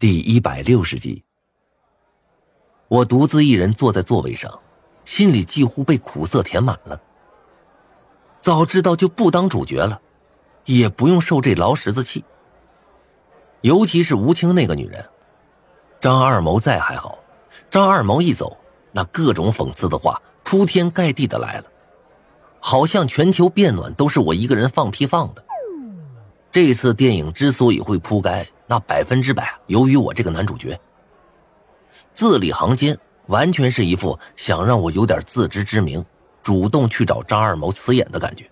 第一百六十集，我独自一人坐在座位上，心里几乎被苦涩填满了。早知道就不当主角了，也不用受这劳什子气。尤其是吴青那个女人，张二毛在还好，张二毛一走，那各种讽刺的话铺天盖地的来了，好像全球变暖都是我一个人放屁放的。这次电影之所以会铺盖。那百分之百由于我这个男主角，字里行间完全是一副想让我有点自知之明，主动去找张二谋辞演的感觉，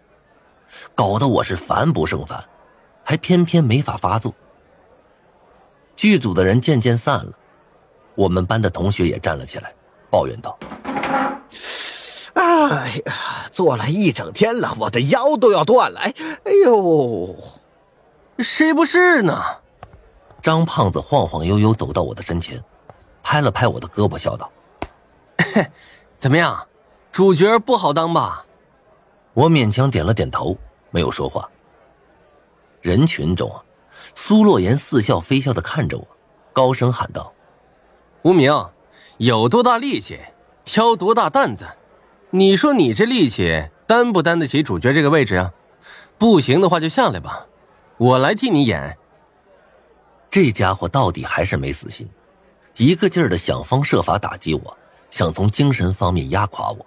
搞得我是烦不胜烦，还偏偏没法发作。剧组的人渐渐散了，我们班的同学也站了起来，抱怨道：“哎呀，坐了一整天了，我的腰都要断了！哎，哎呦，谁不是呢？”张胖子晃晃悠悠走到我的身前，拍了拍我的胳膊，笑道：“怎么样，主角不好当吧？”我勉强点了点头，没有说话。人群中，苏洛言似笑非笑的看着我，高声喊道：“无名，有多大力气，挑多大担子。你说你这力气担不担得起主角这个位置啊？不行的话就下来吧，我来替你演。”这家伙到底还是没死心，一个劲儿的想方设法打击我，想从精神方面压垮我。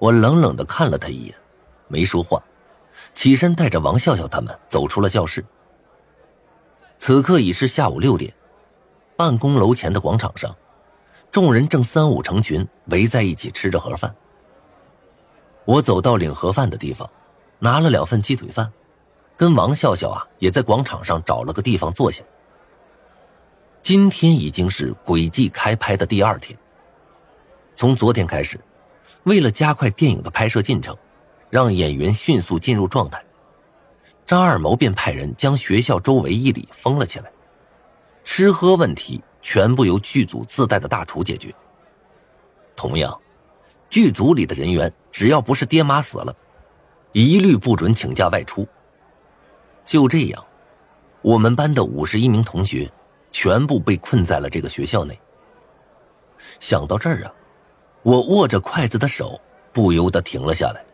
我冷冷的看了他一眼，没说话，起身带着王笑笑他们走出了教室。此刻已是下午六点，办公楼前的广场上，众人正三五成群围在一起吃着盒饭。我走到领盒饭的地方，拿了两份鸡腿饭。跟王笑笑啊，也在广场上找了个地方坐下。今天已经是轨迹开拍的第二天。从昨天开始，为了加快电影的拍摄进程，让演员迅速进入状态，张二谋便派人将学校周围一里封了起来，吃喝问题全部由剧组自带的大厨解决。同样，剧组里的人员只要不是爹妈死了，一律不准请假外出。就这样，我们班的五十一名同学全部被困在了这个学校内。想到这儿啊，我握着筷子的手不由得停了下来。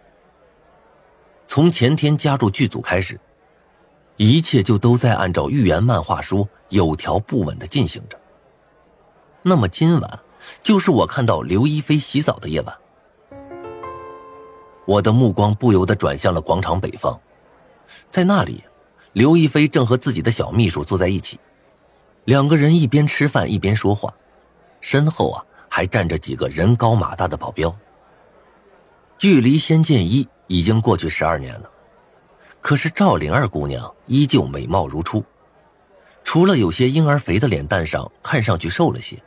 从前天加入剧组开始，一切就都在按照预言漫画书有条不紊的进行着。那么今晚就是我看到刘亦菲洗澡的夜晚。我的目光不由得转向了广场北方，在那里。刘亦菲正和自己的小秘书坐在一起，两个人一边吃饭一边说话，身后啊还站着几个人高马大的保镖。距离《仙剑一》已经过去十二年了，可是赵灵儿姑娘依旧美貌如初，除了有些婴儿肥的脸蛋上看上去瘦了些，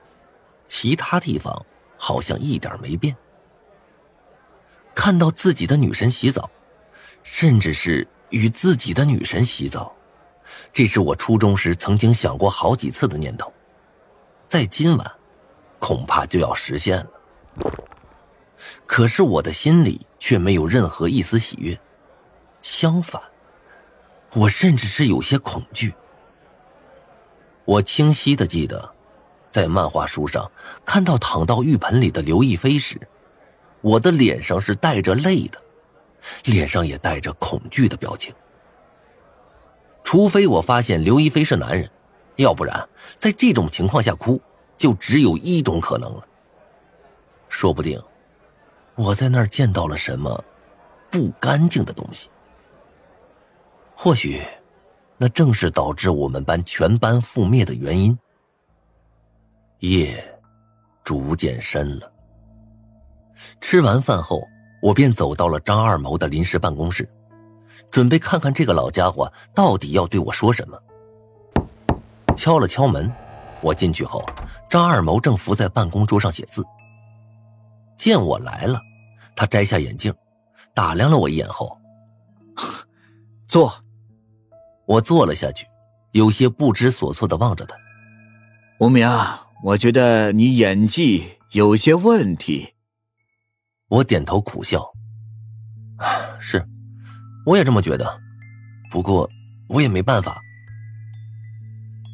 其他地方好像一点没变。看到自己的女神洗澡，甚至是。与自己的女神洗澡，这是我初中时曾经想过好几次的念头，在今晚，恐怕就要实现了。可是我的心里却没有任何一丝喜悦，相反，我甚至是有些恐惧。我清晰的记得，在漫画书上看到躺到浴盆里的刘亦菲时，我的脸上是带着泪的。脸上也带着恐惧的表情。除非我发现刘亦菲是男人，要不然在这种情况下哭，就只有一种可能了。说不定我在那儿见到了什么不干净的东西。或许那正是导致我们班全班覆灭的原因。夜逐渐深了。吃完饭后。我便走到了张二谋的临时办公室，准备看看这个老家伙到底要对我说什么。敲了敲门，我进去后，张二谋正伏在办公桌上写字。见我来了，他摘下眼镜，打量了我一眼后，坐。我坐了下去，有些不知所措的望着他。无名，我觉得你演技有些问题。我点头苦笑，是，我也这么觉得。不过我也没办法。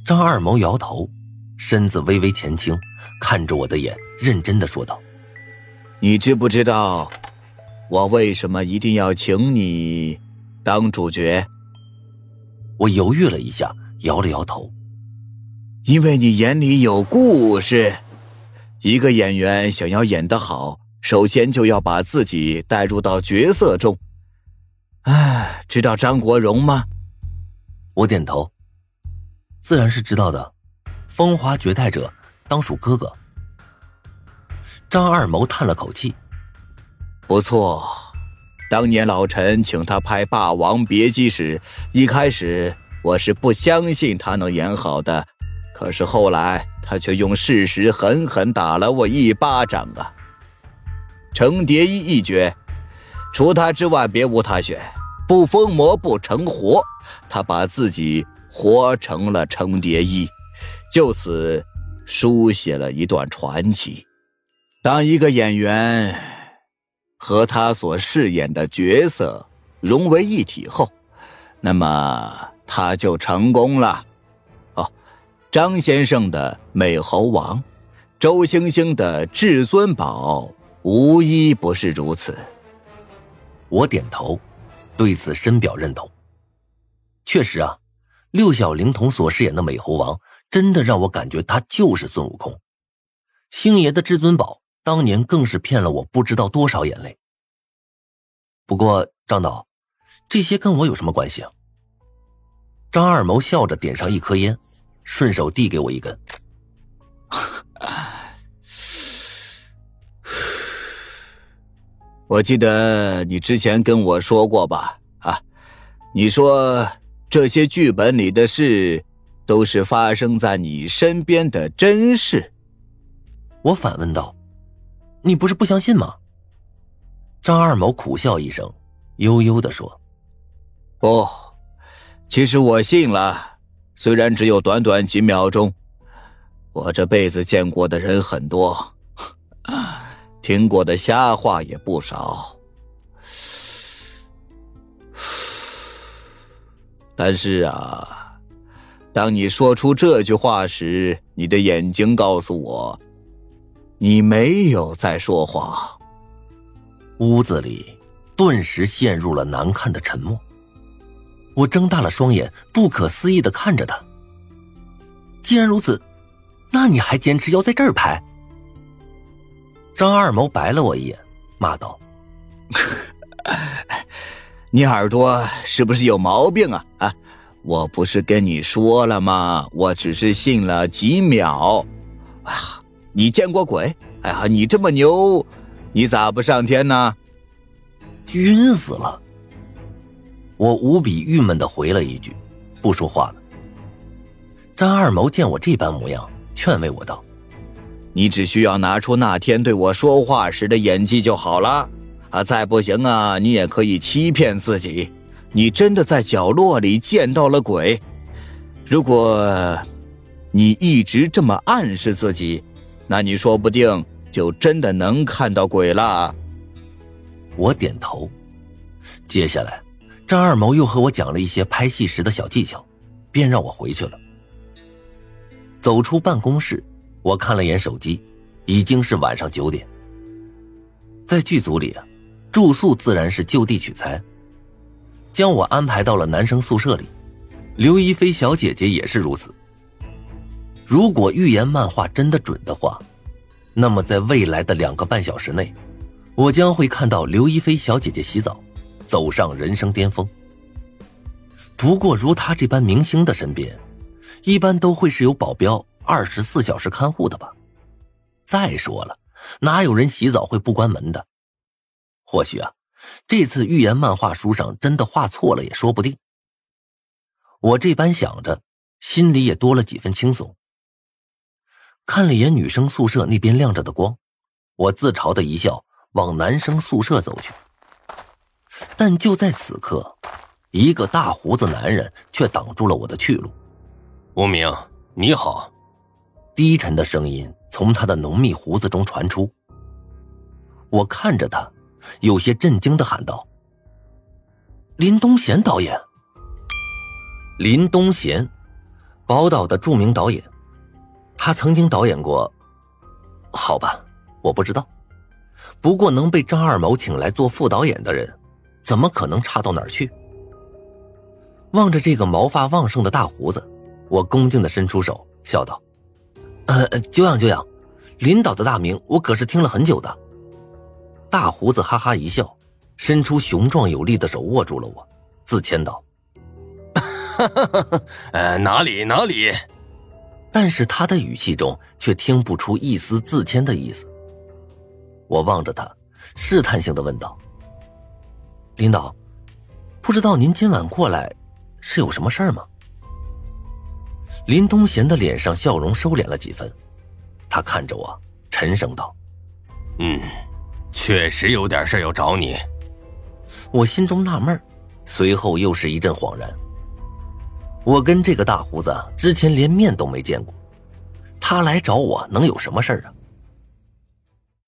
张二毛摇头，身子微微前倾，看着我的眼，认真的说道：“你知不知道，我为什么一定要请你当主角？”我犹豫了一下，摇了摇头：“因为你眼里有故事。一个演员想要演得好，首先就要把自己带入到角色中。哎，知道张国荣吗？”我点头。自然是知道的，风华绝代者当属哥哥。张二谋叹了口气：“不错，当年老陈请他拍《霸王别姬》时，一开始我是不相信他能演好的，可是后来他却用事实狠狠打了我一巴掌啊！程蝶衣一角，除他之外别无他选，不疯魔不成活，他把自己。”活成了程蝶衣，就此书写了一段传奇。当一个演员和他所饰演的角色融为一体后，那么他就成功了。哦，张先生的美猴王，周星星的至尊宝，无一不是如此。我点头，对此深表认同。确实啊。六小龄童所饰演的美猴王，真的让我感觉他就是孙悟空。星爷的至尊宝当年更是骗了我不知道多少眼泪。不过张导，这些跟我有什么关系啊？张二谋笑着点上一颗烟，顺手递给我一根。我记得你之前跟我说过吧？啊，你说。这些剧本里的事，都是发生在你身边的真事。我反问道：“你不是不相信吗？”张二毛苦笑一声，悠悠的说：“不，其实我信了，虽然只有短短几秒钟。我这辈子见过的人很多，听过的瞎话也不少。”但是啊，当你说出这句话时，你的眼睛告诉我，你没有在说谎。屋子里顿时陷入了难看的沉默。我睁大了双眼，不可思议的看着他。既然如此，那你还坚持要在这儿拍？张二毛白了我一眼，骂道。你耳朵是不是有毛病啊？啊，我不是跟你说了吗？我只是信了几秒。哎呀，你见过鬼？哎呀，你这么牛，你咋不上天呢？晕死了！我无比郁闷的回了一句，不说话了。张二毛见我这般模样，劝慰我道：“你只需要拿出那天对我说话时的演技就好了。”啊，再不行啊，你也可以欺骗自己，你真的在角落里见到了鬼。如果，你一直这么暗示自己，那你说不定就真的能看到鬼了。我点头。接下来，张二毛又和我讲了一些拍戏时的小技巧，便让我回去了。走出办公室，我看了眼手机，已经是晚上九点。在剧组里啊。住宿自然是就地取材，将我安排到了男生宿舍里。刘亦菲小姐姐也是如此。如果预言漫画真的准的话，那么在未来的两个半小时内，我将会看到刘亦菲小姐姐洗澡，走上人生巅峰。不过，如她这般明星的身边，一般都会是有保镖二十四小时看护的吧？再说了，哪有人洗澡会不关门的？或许啊，这次预言漫画书上真的画错了也说不定。我这般想着，心里也多了几分轻松。看了眼女生宿舍那边亮着的光，我自嘲的一笑，往男生宿舍走去。但就在此刻，一个大胡子男人却挡住了我的去路。无名，你好。低沉的声音从他的浓密胡子中传出。我看着他。有些震惊的喊道：“林东贤导演。”林东贤，宝岛的著名导演，他曾经导演过。好吧，我不知道。不过能被张二毛请来做副导演的人，怎么可能差到哪儿去？望着这个毛发旺盛的大胡子，我恭敬的伸出手，笑道：“呃，久仰久仰，林导的大名我可是听了很久的。”大胡子哈哈一笑，伸出雄壮有力的手握住了我，自谦道：“呃，哪里哪里。”但是他的语气中却听不出一丝自谦的意思。我望着他，试探性的问道：“领导，不知道您今晚过来是有什么事儿吗？”林东贤的脸上笑容收敛了几分，他看着我，沉声道：“嗯。”确实有点事要找你，我心中纳闷随后又是一阵恍然。我跟这个大胡子之前连面都没见过，他来找我能有什么事啊？